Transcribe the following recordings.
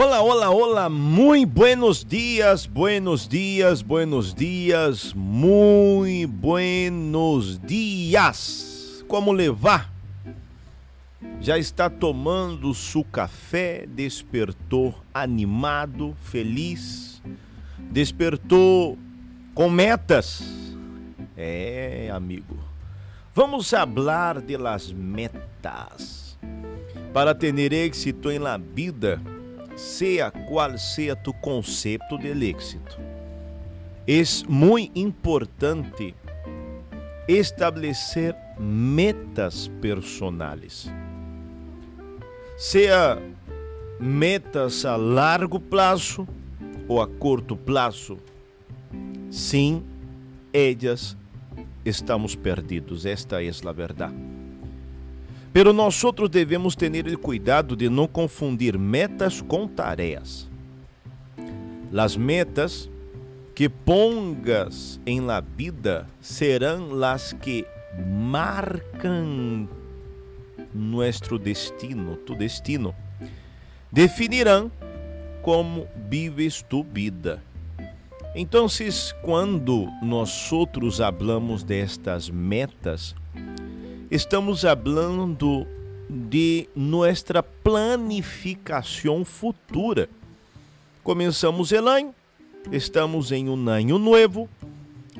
Olá, olá, olá, muito buenos dias, buenos dias, buenos dias, muito buenos dias. Como levar? Já está tomando seu café, despertou animado, feliz, despertou com metas. É, amigo. Vamos falar de las metas. Para ter êxito em la vida, seja qual seja tu conceito de éxito. É muito importante estabelecer metas personais. Seja metas a largo prazo ou a curto prazo. Sim, elas estamos perdidos. Esta é a verdade. Pero nós outros devemos ter o cuidado de não confundir metas com tarefas. Las metas que pongas em la vida serão las que marcam nuestro destino, tu destino. Definirão como vives tu vida. Então, quando nós outros hablamos destas metas, estamos hablando de nossa planificação futura. Começamos el ano, estamos em um ano novo.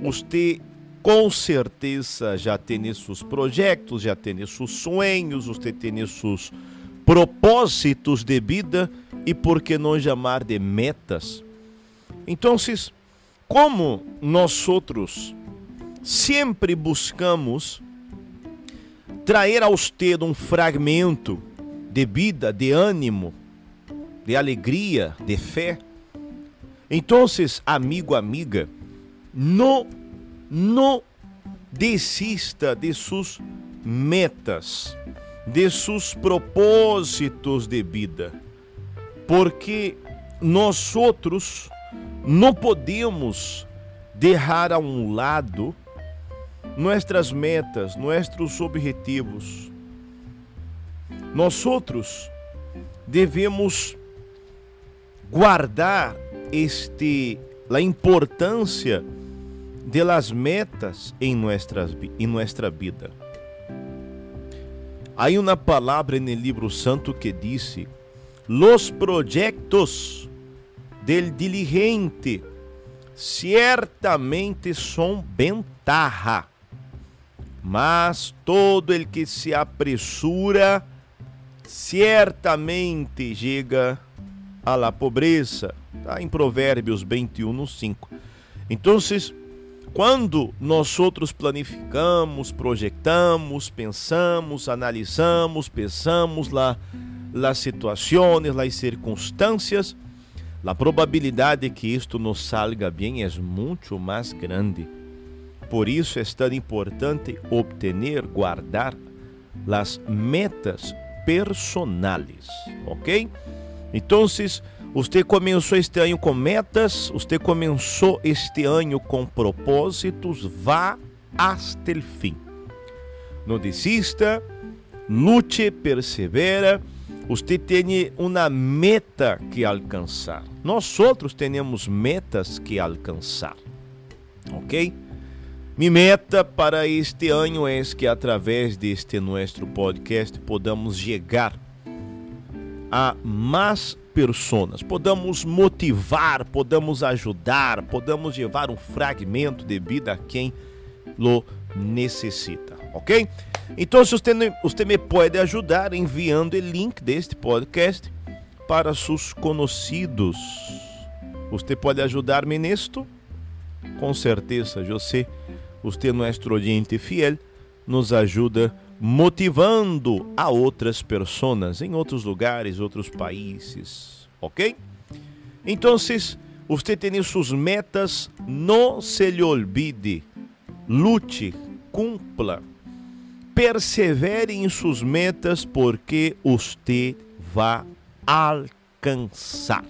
Você com certeza já tem seus projetos, já tem seus sonhos, você tem seus propósitos de vida e por que não chamar de metas? Então, como nós outros sempre buscamos trazer a você um fragmento de vida, de ânimo, de alegria, de fé. Então, amigo, amiga, não, não desista de suas metas, de seus propósitos de vida, porque nós outros não podemos deixar a um lado nuestras metas, nuestros objetivos. Nós outros devemos guardar este a importância de las metas em nuestras em nuestra vida. Há uma palavra no livro santo que diz: "Los projetos del diligente certamente são ventaja." Mas todo el que se apressura certamente chega a la pobreza. Está em Provérbios 21, 5. Então, quando nós outros planificamos, projetamos, pensamos, analisamos, pensamos lá las situações, las circunstâncias, a probabilidade de que isto nos salga bem é muito mais grande. Por isso é tão importante obter, guardar as metas personales, ok? Então, você começou este ano com metas, você começou este ano com propósitos, vá até o fim. Não desista, lute, persevera. Você tem uma meta que alcançar. Nós outros temos metas que alcançar, ok? Minha meta para este ano é que através deste nosso podcast podamos chegar a mais pessoas, podamos motivar, podamos ajudar, podamos levar um fragmento de vida a quem lo necessita, ok? Então, se você, você me pode ajudar enviando o link deste podcast para seus conhecidos. Você pode ajudar-me nisto? Com certeza, eu Você, nuestro oyente fiel, nos ajuda motivando a outras pessoas em outros lugares, outros países, ok? Então, você tem suas metas, não se lhe olvide, lute, cumpla, persevere em suas metas, porque você vai alcançar,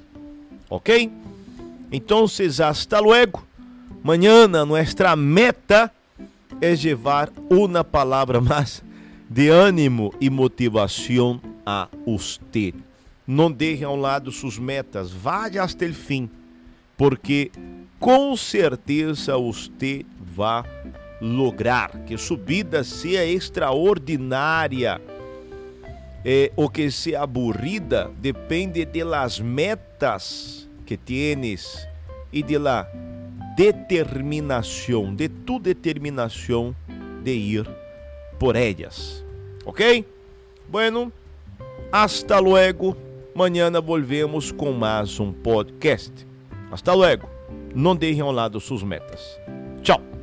ok? Então, hasta luego. Mañana nuestra meta es llevar una palabra más de ánimo y motivación a usted. não deixem ao lado suas metas, vá até o fim, porque com certeza você vai lograr que subida seja extraordinária é, ou que seja aburrida depende das metas que tienes e de la determinação, de tu determinação de ir por ellas. ¿Ok? Bueno, hasta luego. Mañana volvemos com mais um podcast. Hasta luego. Não deixem ao lado suas metas. Tchau.